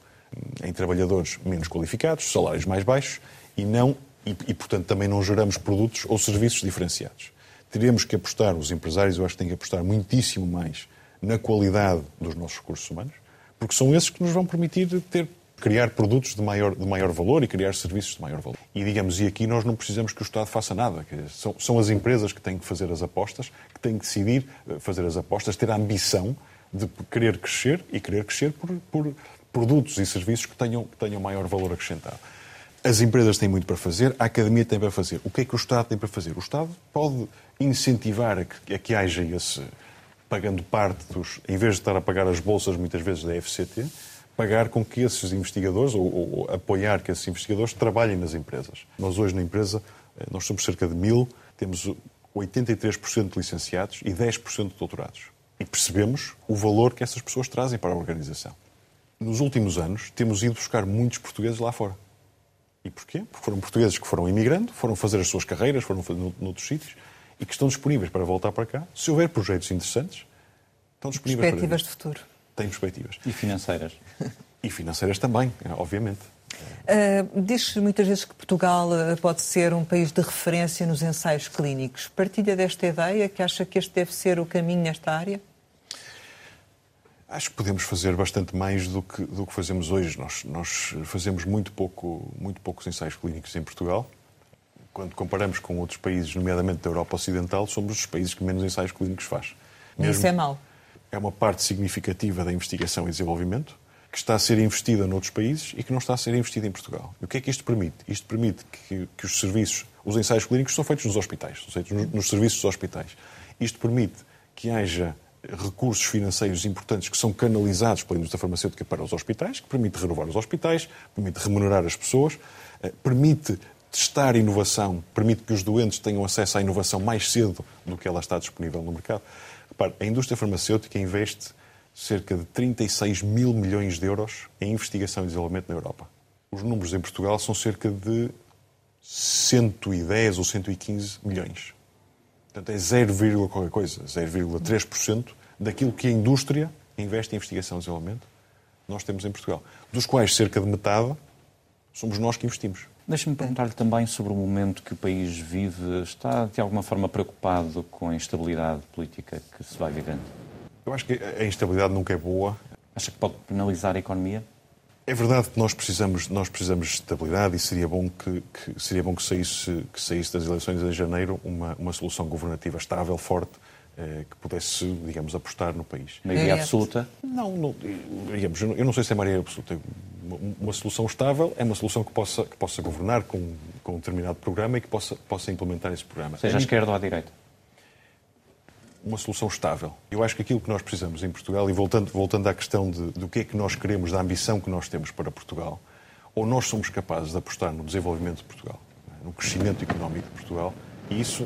em trabalhadores menos qualificados, salários mais baixos e não e, e, portanto também não geramos produtos ou serviços diferenciados. Teremos que apostar, os empresários eu acho que têm que apostar muitíssimo mais na qualidade dos nossos recursos humanos, porque são esses que nos vão permitir ter criar produtos de maior, de maior valor e criar serviços de maior valor. E, digamos, e aqui nós não precisamos que o Estado faça nada. São, são as empresas que têm que fazer as apostas, que têm que decidir eh, fazer as apostas, ter a ambição de querer crescer e querer crescer por, por produtos e serviços que tenham, que tenham maior valor acrescentado. As empresas têm muito para fazer, a academia tem para fazer. O que é que o Estado tem para fazer? O Estado pode incentivar a que, a que haja esse, pagando parte dos, em vez de estar a pagar as bolsas muitas vezes da FCT, pagar com que esses investigadores, ou, ou, apoiar que esses investigadores trabalhem nas empresas. Nós hoje na empresa, eh, nós somos cerca de mil, temos 83% de licenciados e 10% de doutorados. E percebemos o valor que essas pessoas trazem para a organização. Nos últimos anos, temos ido buscar muitos portugueses lá fora. E porquê? Porque foram portugueses que foram imigrando, foram fazer as suas carreiras, foram fazer noutros sítios e que estão disponíveis para voltar para cá. Se houver projetos interessantes, estão disponíveis perspectivas para Perspectivas de futuro. Tem perspectivas. E financeiras. E financeiras também, obviamente. Uh, Diz-se muitas vezes que Portugal ah, pode ser um país de referência nos ensaios clínicos. Partilha desta ideia que acha que este deve ser o caminho nesta área? Acho que podemos fazer bastante mais do que, do que fazemos hoje. Nós, nós fazemos muito, pouco, muito poucos ensaios clínicos em Portugal. Quando comparamos com outros países, nomeadamente da Europa Ocidental, somos os países que menos ensaios clínicos faz. Mesmo Isso é mau. É uma parte significativa da investigação e desenvolvimento que está a ser investida noutros países e que não está a ser investida em Portugal. E o que é que isto permite? Isto permite que, que os serviços, os ensaios clínicos são feitos nos hospitais, são feitos nos, nos serviços dos hospitais. Isto permite que haja recursos financeiros importantes que são canalizados pela indústria farmacêutica para os hospitais, que permite renovar os hospitais, permite remunerar as pessoas, eh, permite testar inovação, permite que os doentes tenham acesso à inovação mais cedo do que ela está disponível no mercado. Repare, a indústria farmacêutica investe cerca de 36 mil milhões de euros em investigação e desenvolvimento na Europa. Os números em Portugal são cerca de 110 ou 115 milhões. Portanto, é 0, qualquer coisa, 0,3% daquilo que a indústria investe em investigação e desenvolvimento, nós temos em Portugal. Dos quais cerca de metade somos nós que investimos. Deixe-me perguntar-lhe também sobre o momento que o país vive. Está, de alguma forma, preocupado com a instabilidade política que se vai vivendo? Eu acho que a instabilidade nunca é boa. Acha que pode penalizar a economia? É verdade que nós precisamos, nós precisamos de estabilidade e seria bom que, que seria bom que saísse, que saísse das eleições em janeiro uma, uma solução governativa estável, forte, que pudesse, digamos, apostar no país. Maioria é. absoluta? Não, não, digamos, eu não sei se é maioria absoluta. Uma, uma, solução estável é uma solução que possa, que possa governar com, com um determinado programa e que possa, possa implementar esse programa. Seja à esquerda ou à direita? uma solução estável. Eu acho que aquilo que nós precisamos em Portugal, e voltando, voltando à questão de, do que é que nós queremos, da ambição que nós temos para Portugal, ou nós somos capazes de apostar no desenvolvimento de Portugal, no crescimento económico de Portugal, e isso,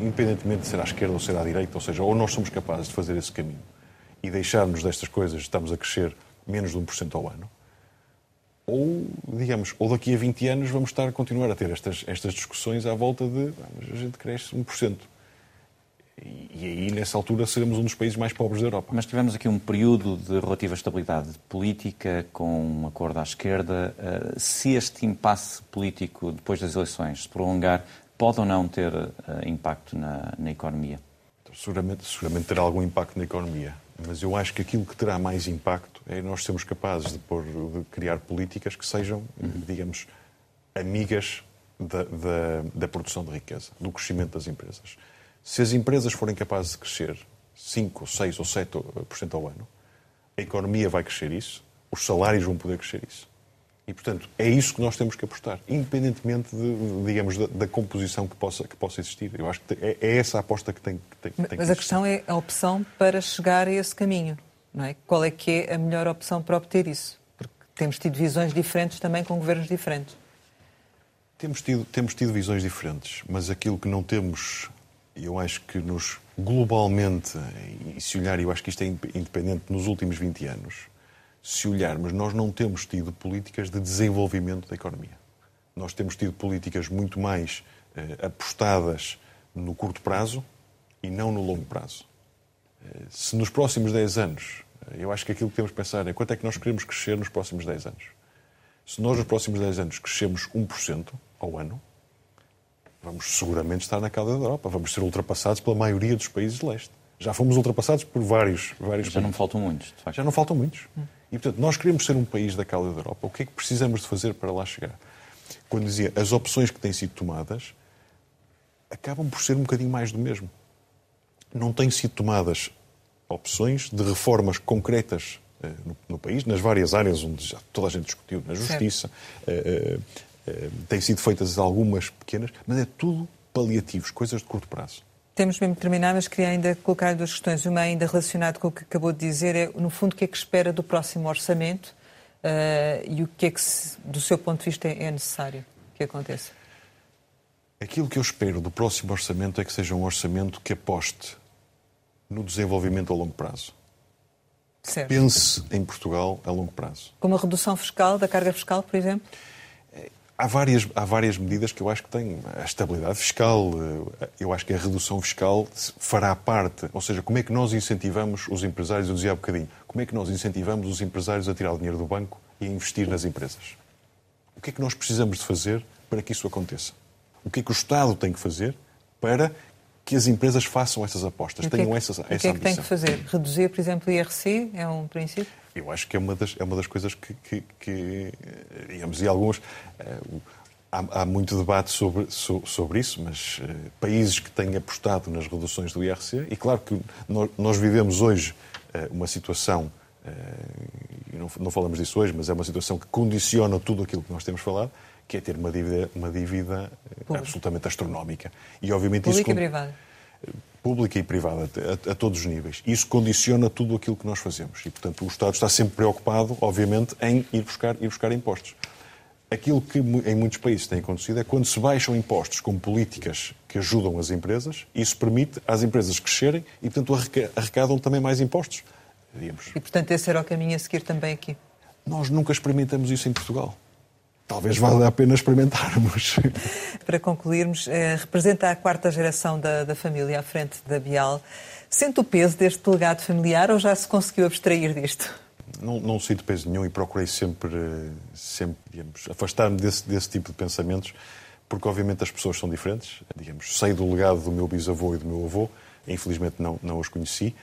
independentemente de ser à esquerda ou ser à direita, ou seja, ou nós somos capazes de fazer esse caminho e deixarmos destas coisas, estamos a crescer menos de 1% ao ano, ou, digamos, ou daqui a 20 anos vamos estar a continuar a ter estas, estas discussões à volta de ah, a gente cresce 1%. E aí, nessa altura, seremos um dos países mais pobres da Europa. Mas tivemos aqui um período de relativa estabilidade política, com um acordo à esquerda. Eh, se este impasse político, depois das eleições, se prolongar, pode ou não ter eh, impacto na, na economia? Seguramente, seguramente terá algum impacto na economia. Mas eu acho que aquilo que terá mais impacto é nós sermos capazes de, pôr, de criar políticas que sejam, uhum. digamos, amigas da, da, da produção de riqueza, do crescimento das empresas. Se as empresas forem capazes de crescer 5, 6 ou 7% ao ano, a economia vai crescer isso, os salários vão poder crescer isso. E, portanto, é isso que nós temos que apostar, independentemente, de, digamos, da, da composição que possa, que possa existir. Eu acho que é, é essa a aposta que tem, que tem, Mas tem que a questão é a opção para chegar a esse caminho, não é? Qual é que é a melhor opção para obter isso? Porque temos tido visões diferentes também com governos diferentes. Temos tido, temos tido visões diferentes, mas aquilo que não temos eu acho que nos globalmente, e se olhar, eu acho que isto é independente nos últimos 20 anos, se olharmos, nós não temos tido políticas de desenvolvimento da economia. Nós temos tido políticas muito mais eh, apostadas no curto prazo e não no longo prazo. Eh, se nos próximos 10 anos, eh, eu acho que aquilo que temos que pensar é quanto é que nós queremos crescer nos próximos 10 anos. Se nós nos próximos 10 anos crescemos 1% ao ano, vamos seguramente estar na cauda da Europa. Vamos ser ultrapassados pela maioria dos países de leste. Já fomos ultrapassados por vários, vários Já países. não faltam muitos, de facto. Já não faltam muitos. E, portanto, nós queremos ser um país da cauda da Europa. O que é que precisamos de fazer para lá chegar? Quando dizia as opções que têm sido tomadas acabam por ser um bocadinho mais do mesmo. Não têm sido tomadas opções de reformas concretas eh, no, no, país, nas várias áreas onde já toda a gente discutiu, na justiça, eh, Eh, têm sido feitas algumas pequenas, mas é tudo paliativos, coisas de curto prazo. Temos mesmo de terminar, mas queria ainda colocar duas questões. Uma ainda relacionada com o que acabou de dizer, é, no fundo, o que é que espera do próximo orçamento uh, e o que é que, do seu ponto de vista, é necessário que aconteça? Aquilo que eu espero do próximo orçamento é que seja um orçamento que aposte no desenvolvimento a longo prazo. Certo. Pense em Portugal a longo prazo. Como a redução fiscal, da carga fiscal, por exemplo? Há várias, há várias medidas que eu acho que têm a estabilidade fiscal, eh, eu acho que a redução fiscal fará parte, ou seja, como é que nós incentivamos os empresários, eu dizia há bocadinho, como é que nós incentivamos os empresários a tirar o dinheiro do banco e a investir nas empresas? O que é que nós precisamos de fazer para que isso aconteça? O que é que o Estado tem que fazer para que as empresas façam essas apostas, tenham que, essa, essa ambição? O que é que tem que fazer? Reduzir, por exemplo, o IRC é um princípio? Eu acho que é uma das, é uma das coisas que, que, que digamos, e alguns. Uh, há, há, muito debate sobre, so, sobre isso, mas uh, países que têm apostado nas reduções do IRC, e claro que nós, nós vivemos hoje uma situação, e não, não falamos disso hoje, mas é uma situação que condiciona tudo aquilo que nós temos falado, que é ter uma dívida, uma dívida absolutamente astronómica. E, obviamente, Pública isso. e privada pública e privada, a, a, todos os níveis. Isso condiciona tudo aquilo que nós fazemos. E, portanto, o Estado está sempre preocupado, obviamente, em ir buscar, ir buscar impostos. Aquilo que em muitos países tem acontecido é quando se baixam impostos com políticas que ajudam as empresas, isso permite às empresas crescerem e, portanto, arrecadam também mais impostos. Digamos. E, portanto, esse era o caminho a seguir também aqui? Nós nunca experimentamos isso em Portugal. Talvez valha a pena experimentarmos. Para concluirmos, eh, representa a quarta geração da, da família à frente da Bial. Sente o peso deste legado familiar ou já se conseguiu abstrair disto? Não, não sinto peso nenhum e procurei sempre, sempre afastar-me desse, desse tipo de pensamentos, porque obviamente as pessoas são diferentes. Digamos, sei do legado do meu bisavô e do meu avô, infelizmente não, não os conheci,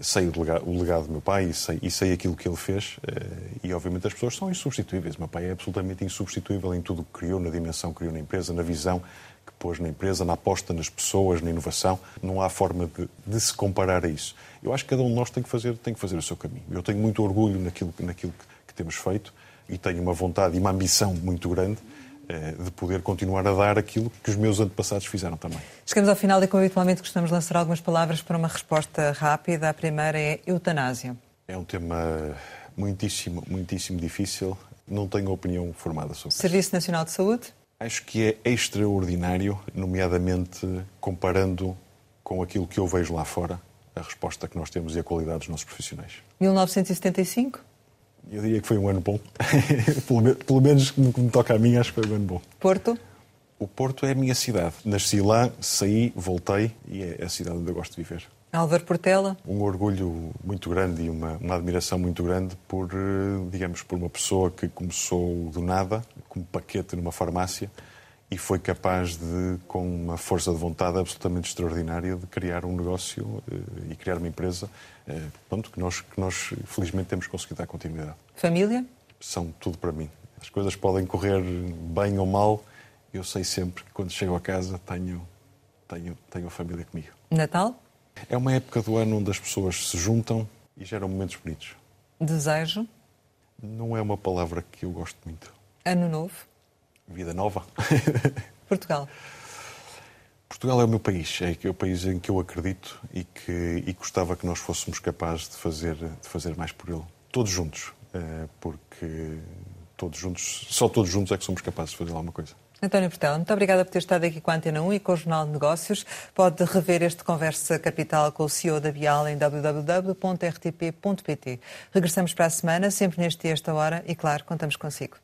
sei o legado, o legado do meu pai e sei, e sei aquilo que ele fez eh, e obviamente as pessoas são insubstituíveis. O meu pai é absolutamente insubstituível em tudo o que criou, na dimensão que criou na empresa, na visão que pôs na empresa, na aposta nas pessoas, na inovação. Não há forma de, de se comparar a isso. Eu acho que cada um de nós tem que fazer, tem que fazer o seu caminho. Eu tenho muito orgulho naquilo, naquilo que, que temos feito e tenho uma vontade e uma ambição muito grande eh, de poder continuar a dar aquilo que os meus antepassados fizeram também. Chegamos ao final e, como habitualmente, gostamos de lançar algumas palavras para uma resposta rápida. A primeira é eutanásia. É um tema muitíssimo, muitíssimo difícil. Não tenho opinião formada sobre isso. Serviço Nacional de Saúde? Acho que é extraordinário, nomeadamente comparando com aquilo que eu vejo lá fora, a resposta que nós temos e a qualidade dos nossos profissionais. 1975? Eu diria que foi um ano bom. pelo, pelo, menos no que me toca a mim, acho que foi um ano bom. Porto? O Porto é a minha cidade. Nasci lá, saí, voltei e é a cidade onde eu gosto de viver. Álvaro Portela? Um orgulho muito grande e uma, uma admiração muito grande por, eh, digamos, por uma pessoa que começou do nada, como paquete numa farmácia, e foi capaz de, com uma força de vontade absolutamente extraordinária, de criar um negócio eh, e criar uma empresa eh, pronto, que, nós, que nós, felizmente, temos conseguido dar continuidade. Família? São tudo para mim. As coisas podem correr bem ou mal, eu sei sempre que quando chego a casa tenho, tenho, tenho a família comigo. Natal? É uma época do ano onde as pessoas se juntam e geram momentos bonitos. Desejo? Não é uma palavra que eu gosto muito. Ano novo? Vida nova. Portugal. Portugal é o meu país, é, é o país em que eu acredito e que e gostava que nós fôssemos capazes de fazer, de fazer mais por ele. Todos juntos, eh, porque todos juntos, só todos juntos é que somos capazes de fazer alguma coisa. António Portela, muito obrigada por ter estado aqui com a Antena 1 e com o Jornal de Negócios. Pode rever este Conversa Capital com o CEO da Bial em www.rtp.pt. Regressamos para a semana, sempre neste e esta hora, e claro, contamos consigo.